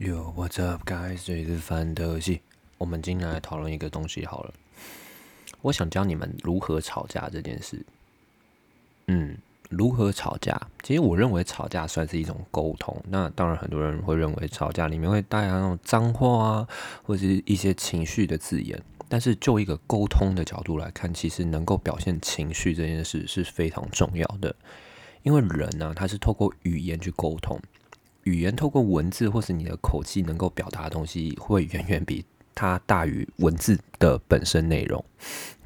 Yo, what's up, guys？这里是范德西。我们今天来讨论一个东西好了。我想教你们如何吵架这件事。嗯，如何吵架？其实我认为吵架算是一种沟通。那当然，很多人会认为吵架里面会带来那种脏话啊，或者是一些情绪的字眼。但是就一个沟通的角度来看，其实能够表现情绪这件事是非常重要的。因为人呢，他是透过语言去沟通。语言透过文字或是你的口气能够表达的东西，会远远比它大于文字的本身内容。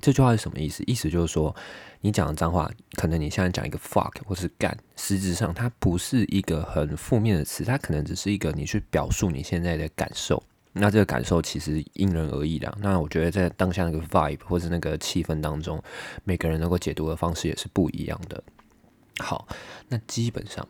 这句话是什么意思？意思就是说，你讲的脏话，可能你现在讲一个 fuck 或是干，实质上它不是一个很负面的词，它可能只是一个你去表述你现在的感受。那这个感受其实因人而异的。那我觉得在当下那个 vibe 或者那个气氛当中，每个人能够解读的方式也是不一样的。好，那基本上。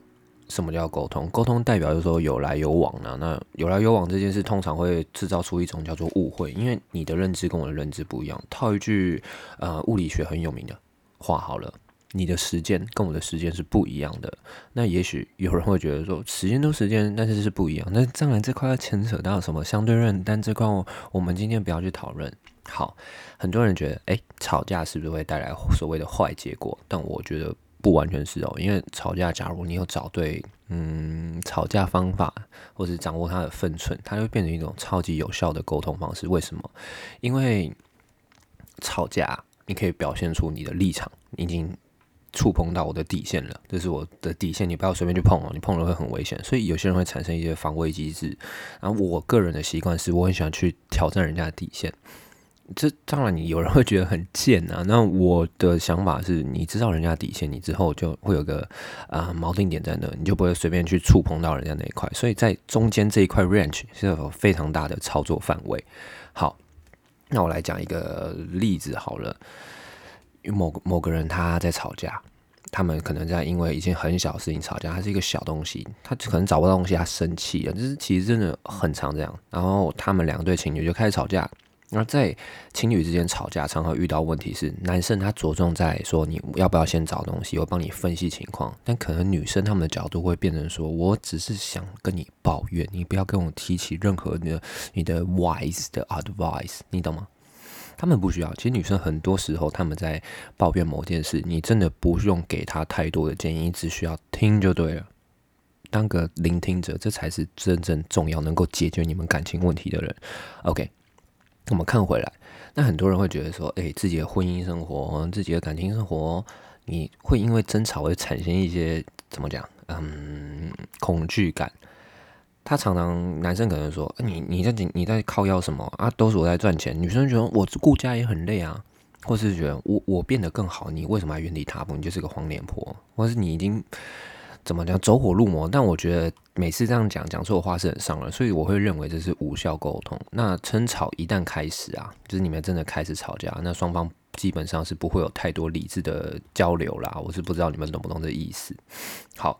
什么叫沟通？沟通代表就是说有来有往呢。那有来有往这件事，通常会制造出一种叫做误会，因为你的认知跟我的认知不一样。套一句呃物理学很有名的话，好了，你的时间跟我的时间是不一样的。那也许有人会觉得说，时间都时间，但是是不一样。那当然这块要牵扯到什么相对论，但这块我们今天不要去讨论。好，很多人觉得，哎，吵架是不是会带来所谓的坏结果？但我觉得。不完全是哦，因为吵架，假如你有找对，嗯，吵架方法，或者掌握它的分寸，它就会变成一种超级有效的沟通方式。为什么？因为吵架，你可以表现出你的立场，已经触碰到我的底线了，这是我的底线，你不要随便去碰哦，你碰了会很危险。所以有些人会产生一些防卫机制。然后我个人的习惯是，我很喜欢去挑战人家的底线。这当然，你有人会觉得很贱啊。那我的想法是，你知道人家底线，你之后就会有个啊锚定点在那，你就不会随便去触碰到人家那一块。所以在中间这一块 range 是有非常大的操作范围。好，那我来讲一个例子好了。某某个人他在吵架，他们可能在因为一件很小事情吵架，他是一个小东西，他可能找不到东西，他生气了。就是其实真的很常这样。然后他们两对情侣就开始吵架。那在情侣之间吵架，常常遇到问题是，男生他着重在说你要不要先找东西，我帮你分析情况。但可能女生他们的角度会变成说，我只是想跟你抱怨，你不要跟我提起任何你的你的 wise 的 advice，你懂吗？他们不需要。其实女生很多时候他们在抱怨某件事，你真的不用给他太多的建议，只需要听就对了，当个聆听者，这才是真正重要能够解决你们感情问题的人。OK。我们看回来，那很多人会觉得说，哎，自己的婚姻生活、自己的感情生活，你会因为争吵而产生一些怎么讲？嗯，恐惧感。他常常男生可能说，你你在你在靠要什么啊？都是我在赚钱。女生觉得我顾家也很累啊，或是觉得我我变得更好，你为什么还原地踏步？你就是个黄脸婆，或是你已经。怎么讲走火入魔？但我觉得每次这样讲讲错话是很伤人，所以我会认为这是无效沟通。那争吵一旦开始啊，就是你们真的开始吵架，那双方基本上是不会有太多理智的交流啦。我是不知道你们懂不懂这意思。好，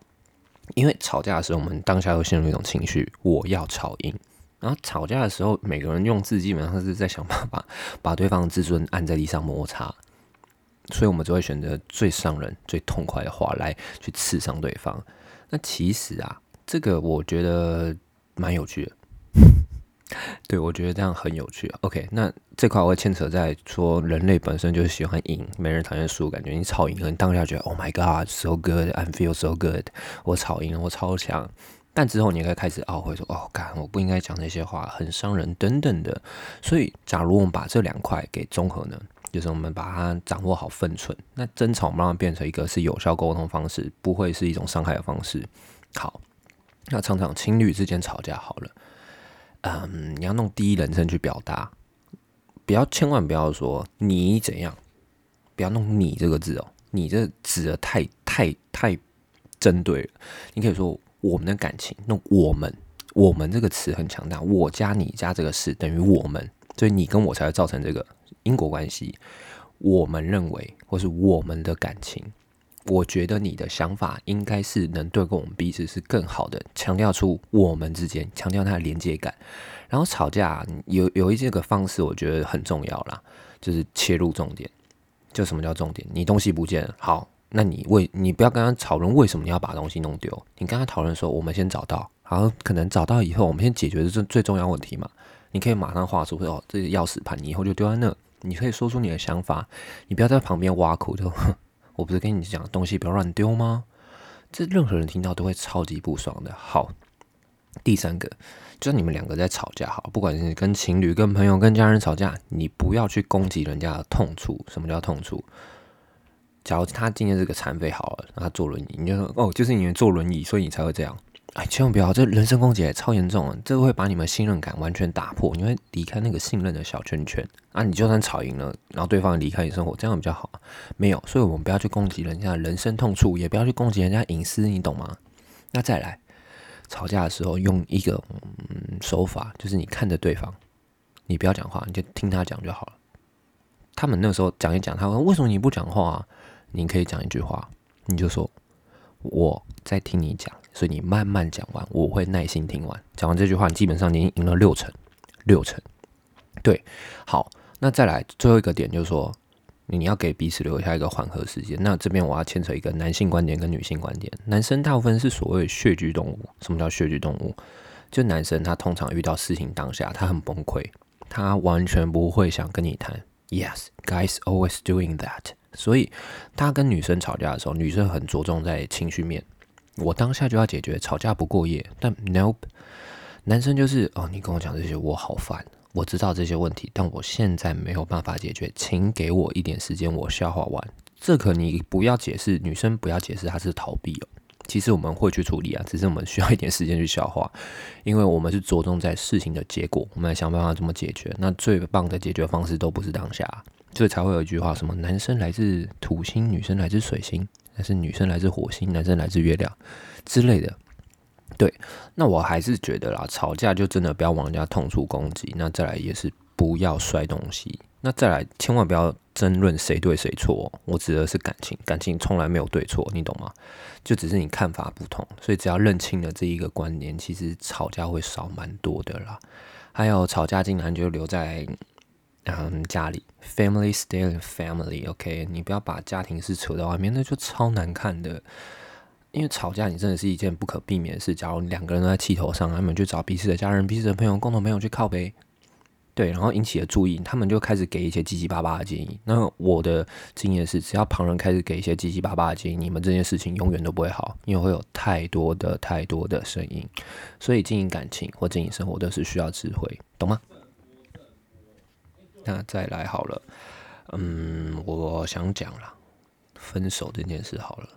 因为吵架的时候，我们当下会陷入一种情绪，我要吵赢。然后吵架的时候，每个人用字基本上是在想办法把对方的自尊按在地上摩擦。所以，我们只会选择最伤人、最痛快的话来去刺伤对方。那其实啊，这个我觉得蛮有趣的。对我觉得这样很有趣。OK，那这块我会牵扯在说，人类本身就是喜欢赢，没人讨厌输。感觉你吵赢了，你当下觉得 “Oh my God, so good, I feel so good”，我吵赢了，我超强。但之后你可以开始懊悔说：“哦，干，我不应该讲那些话，很伤人等等的。”所以，假如我们把这两块给综合呢？就是我们把它掌握好分寸，那争吵慢慢变成一个是有效沟通方式，不会是一种伤害的方式。好，那常常情侣之间吵架好了，嗯，你要弄第一人称去表达，不要千万不要说你怎样，不要弄你这个字哦，你这指的太太太针对了。你可以说我们的感情，那我们我们这个词很强大，我加你加这个事等于我们，所以你跟我才会造成这个。因果关系，我们认为，或是我们的感情，我觉得你的想法应该是能对跟我们彼此是更好的，强调出我们之间，强调它的连接感。然后吵架有有一些个方式，我觉得很重要啦，就是切入重点。就什么叫重点？你东西不见，好，那你为你不要跟他讨论为什么你要把东西弄丢，你跟他讨论说，我们先找到然后可能找到以后，我们先解决这最重要问题嘛。你可以马上画出哦，这个钥匙盘，你以后就丢在那。你可以说出你的想法，你不要在旁边挖苦，就 我不是跟你讲东西不要乱丢吗？这任何人听到都会超级不爽的。好，第三个就是你们两个在吵架，好，不管是跟情侣、跟朋友、跟家人吵架，你不要去攻击人家的痛处。什么叫痛处？假如他今天是个残废好了，他坐轮椅，你就说哦，就是因为坐轮椅，所以你才会这样。哎，千万不要！这人身攻击超严重，这会把你们信任感完全打破，你会离开那个信任的小圈圈啊！你就算吵赢了，然后对方离开你生活，这样比较好。没有，所以我们不要去攻击人家人生痛处，也不要去攻击人家隐私，你懂吗？那再来，吵架的时候用一个嗯手法，就是你看着对方，你不要讲话，你就听他讲就好了。他们那时候讲一讲，他说为什么你不讲话？你可以讲一句话，你就说我在听你讲。所以你慢慢讲完，我会耐心听完。讲完这句话，你基本上你已经赢了六成，六成。对，好，那再来最后一个点，就是说你要给彼此留下一个缓和时间。那这边我要牵扯一个男性观点跟女性观点。男生大部分是所谓血居动物。什么叫血居动物？就男生他通常遇到事情当下，他很崩溃，他完全不会想跟你谈。Yes, guys always doing that。所以他跟女生吵架的时候，女生很着重在情绪面。我当下就要解决，吵架不过夜。但 nope，男生就是哦，你跟我讲这些，我好烦。我知道这些问题，但我现在没有办法解决，请给我一点时间，我消化完。这可你不要解释，女生不要解释，她是逃避哦。其实我们会去处理啊，只是我们需要一点时间去消化，因为我们是着重在事情的结果，我们来想办法怎么解决。那最棒的解决方式都不是当下，所以才会有一句话：什么男生来自土星，女生来自水星。还是女生来自火星，男生来自月亮之类的。对，那我还是觉得啦，吵架就真的不要往人家痛处攻击。那再来也是不要摔东西。那再来千万不要争论谁对谁错。我指的是感情，感情从来没有对错，你懂吗？就只是你看法不同。所以只要认清了这一个观念，其实吵架会少蛮多的啦。还有吵架竟然就留在。嗯，家里 family stay in family，OK，你不要把家庭事扯到外面，那就超难看的。因为吵架，你真的是一件不可避免的事。假如两个人都在气头上，他们去找彼此的家人、彼此的朋友、共同朋友去靠背，对，然后引起了注意，他们就开始给一些七七八八的建议。那我的经验是，只要旁人开始给一些七七八八的建议，你们这件事情永远都不会好，因为会有太多的、太多的声音。所以经营感情或经营生活都是需要智慧，懂吗？那再来好了，嗯，我想讲了分手这件事好了，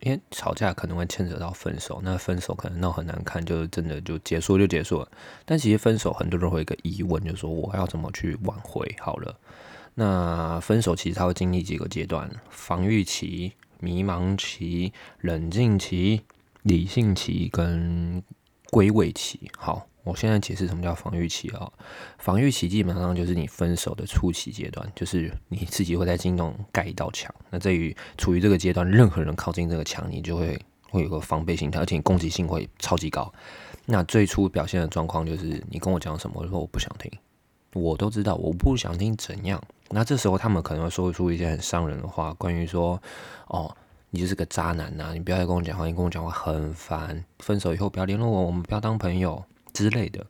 因为吵架可能会牵扯到分手，那分手可能闹很难看，就是真的就结束就结束了。但其实分手很多人会有一个疑问，就是说我要怎么去挽回？好了，那分手其实它会经历几个阶段：防御期、迷茫期、冷静期、理性期跟归位期。好。我现在解释什么叫防御期啊？防御期基本上就是你分手的初期阶段，就是你自己会在心中盖一道墙。那在于处于这个阶段，任何人靠近这个墙，你就会会有个防备心态，而且攻击性会超级高。那最初表现的状况就是，你跟我讲什么，我说我不想听，我都知道我不想听怎样。那这时候他们可能会说出一些很伤人的话，关于说，哦，你就是个渣男呐，你不要再跟我讲话，你跟我讲话很烦，分手以后不要联络我，我们不要当朋友。之类的，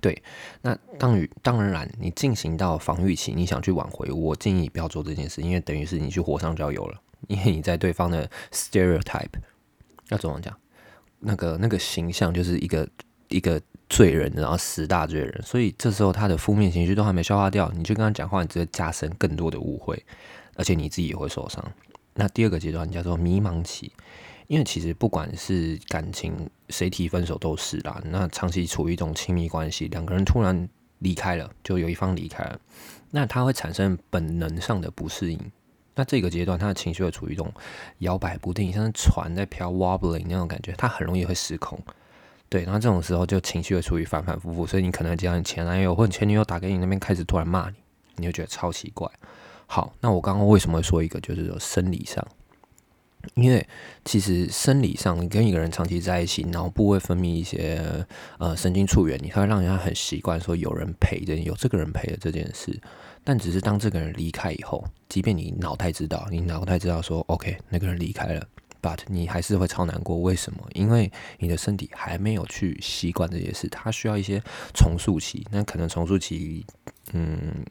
对，那当于当然，你进行到防御期，你想去挽回，我建议不要做这件事，因为等于是你去火上浇油了，因为你在对方的 stereotype 要怎么讲，那个那个形象就是一个一个罪人，然后十大罪人，所以这时候他的负面情绪都还没消化掉，你就跟他讲话，你只会加深更多的误会，而且你自己也会受伤。那第二个阶段叫做迷茫期。因为其实不管是感情，谁提分手都是啦。那长期处于一种亲密关系，两个人突然离开了，就有一方离开了，那他会产生本能上的不适应。那这个阶段，他的情绪会处于一种摇摆不定，像是船在飘 wobbling 那种感觉，他很容易会失控。对，然后这种时候就情绪会处于反反复复，所以你可能接到你前男友或者前女友打给你那边开始突然骂你，你就觉得超奇怪。好，那我刚刚为什么会说一个，就是说生理上。因为其实生理上，你跟一个人长期在一起，脑部会分泌一些呃神经簇源，你会让人家很习惯说有人陪着，有这个人陪着这件事。但只是当这个人离开以后，即便你脑袋知道，你脑袋知道说 OK，那个人离开了，but 你还是会超难过。为什么？因为你的身体还没有去习惯这件事，它需要一些重塑期。那可能重塑期，嗯，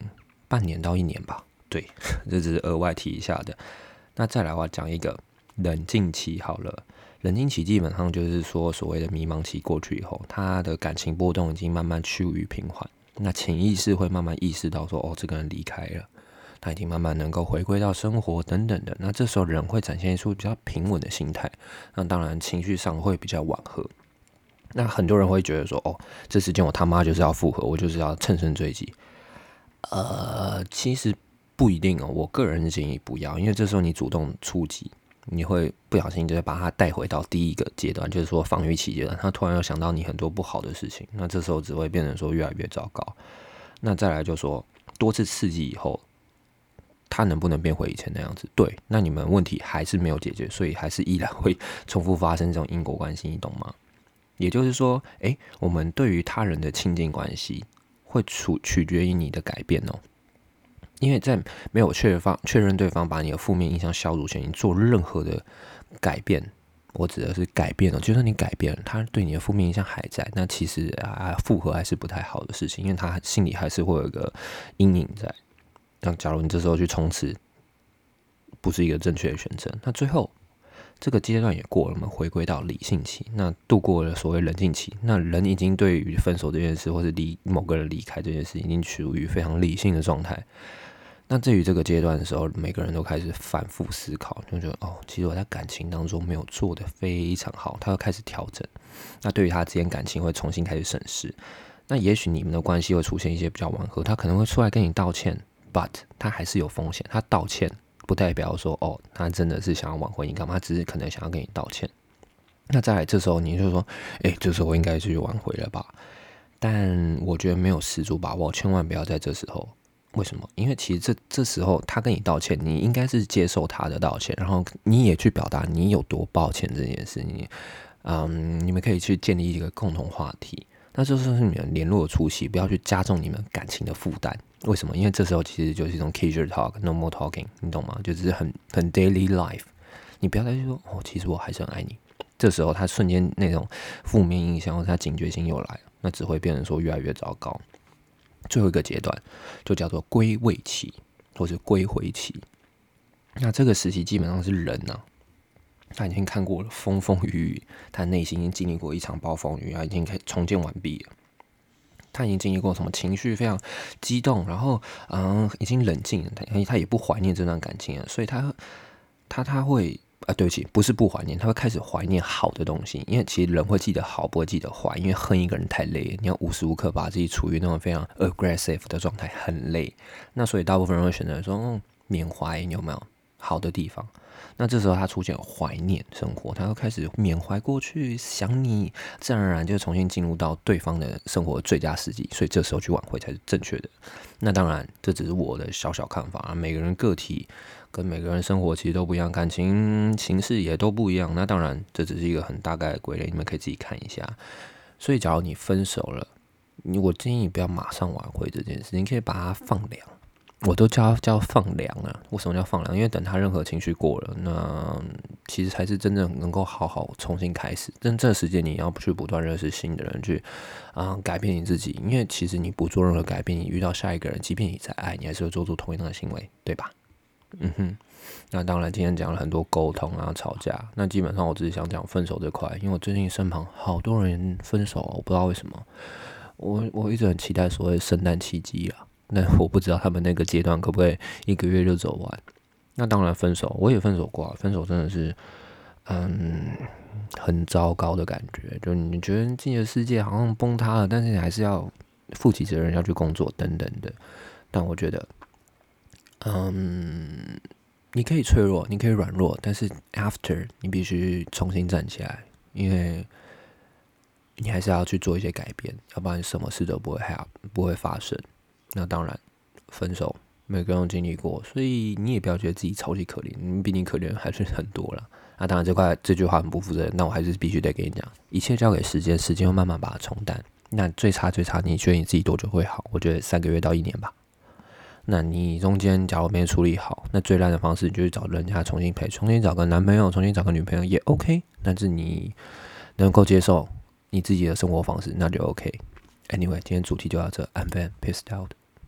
半年到一年吧。对，这只是额外提一下的。那再来的话，讲一个冷静期好了。冷静期基本上就是说，所谓的迷茫期过去以后，他的感情波动已经慢慢趋于平缓。那潜意识会慢慢意识到说，哦，这个人离开了，他已经慢慢能够回归到生活等等的。那这时候人会展现出比较平稳的心态，那当然情绪上会比较缓和。那很多人会觉得说，哦，这时间我他妈就是要复合，我就是要乘胜追击。呃，其实不一定哦，我个人建议不要，因为这时候你主动出击。你会不小心就会把他带回到第一个阶段，就是说防御期阶段。他突然又想到你很多不好的事情，那这时候只会变成说越来越糟糕。那再来就说多次刺激以后，他能不能变回以前那样子？对，那你们问题还是没有解决，所以还是依然会重复发生这种因果关系，你懂吗？也就是说，诶，我们对于他人的亲近关系会取取决于你的改变哦。因为在没有确认方确认对方把你的负面印象消除前，你做任何的改变，我指的是改变了，就算你改变了，他对你的负面印象还在，那其实啊复合还是不太好的事情，因为他心里还是会有一个阴影在。那假如你这时候去冲刺，不是一个正确的选择，那最后这个阶段也过了，嘛回归到理性期，那度过了所谓冷静期，那人已经对于分手这件事，或是离某个人离开这件事，已经处于非常理性的状态。那至于这个阶段的时候，每个人都开始反复思考，就觉得哦，其实我在感情当中没有做的非常好，他要开始调整。那对于他之间感情会重新开始审视。那也许你们的关系会出现一些比较缓和，他可能会出来跟你道歉，but 他还是有风险。他道歉不代表说哦，他真的是想要挽回你干嘛？他只是可能想要跟你道歉。那再来这时候你就说，哎，这时候我应该去挽回了吧？但我觉得没有十足把握，千万不要在这时候。为什么？因为其实这这时候他跟你道歉，你应该是接受他的道歉，然后你也去表达你有多抱歉这件事。你，嗯，你们可以去建立一个共同话题。那这是你们联络的初期，不要去加重你们感情的负担。为什么？因为这时候其实就是一种 casual talk，no more talking，你懂吗？就是很很 daily life。你不要再去说哦，其实我还是很爱你。这时候他瞬间那种负面印象，或者他警觉性又来了，那只会变成说越来越糟糕。最后一个阶段就叫做归位期，或是归回期。那这个时期基本上是人呢，他已经看过了风风雨雨，他内心已经经历过一场暴风雨，他已经开重建完毕了。他已经经历过什么情绪非常激动，然后嗯，已经冷静，他他也不怀念这段感情了，所以他他他会。啊，对不起，不是不怀念，他会开始怀念好的东西，因为其实人会记得好，不会记得坏，因为恨一个人太累，你要无时无刻把自己处于那种非常 aggressive 的状态，很累。那所以大部分人会选择说嗯缅怀，你有没有好的地方？那这时候他出现怀念生活，他会开始缅怀过去，想你，自然而然就重新进入到对方的生活最佳时机，所以这时候去挽回才是正确的。那当然，这只是我的小小看法啊，每个人个体。跟每个人生活其实都不一样，感情形式也都不一样。那当然，这只是一个很大概的归类，你们可以自己看一下。所以，假如你分手了，你我建议你不要马上挽回这件事，你可以把它放凉。我都叫叫放凉了。为什么叫放凉？因为等他任何情绪过了，那其实才是真正能够好好重新开始。但这时间你要去不断认识新的人，去啊改变你自己。因为其实你不做任何改变，你遇到下一个人，即便你再爱你，还是会做出同样的行为，对吧？嗯哼，那当然，今天讲了很多沟通啊，吵架。那基本上我只是想讲分手这块，因为我最近身旁好多人分手，我不知道为什么。我我一直很期待所谓圣诞奇迹啊，那我不知道他们那个阶段可不可以一个月就走完。那当然分手，我也分手过，分手真的是嗯很糟糕的感觉，就你觉得自己的世界好像崩塌了，但是你还是要负起责任，要去工作等等的。但我觉得。嗯，你可以脆弱，你可以软弱，但是 after 你必须重新站起来，因为你还是要去做一些改变，要不然什么事都不会还不会发生。那当然，分手每个人经历过，所以你也不要觉得自己超级可怜，你比你可怜还是很多了。那当然，这块这句话很不负责任，那我还是必须得跟你讲，一切交给时间，时间会慢慢把它冲淡。那最差最差，你觉得你自己多久会好？我觉得三个月到一年吧。那你中间假如没处理好，那最烂的方式就是找人家重新陪，重新找个男朋友，重新找个女朋友也 OK。但是你能够接受你自己的生活方式，那就 OK。Anyway，今天主题就到这，I'm very pissed out。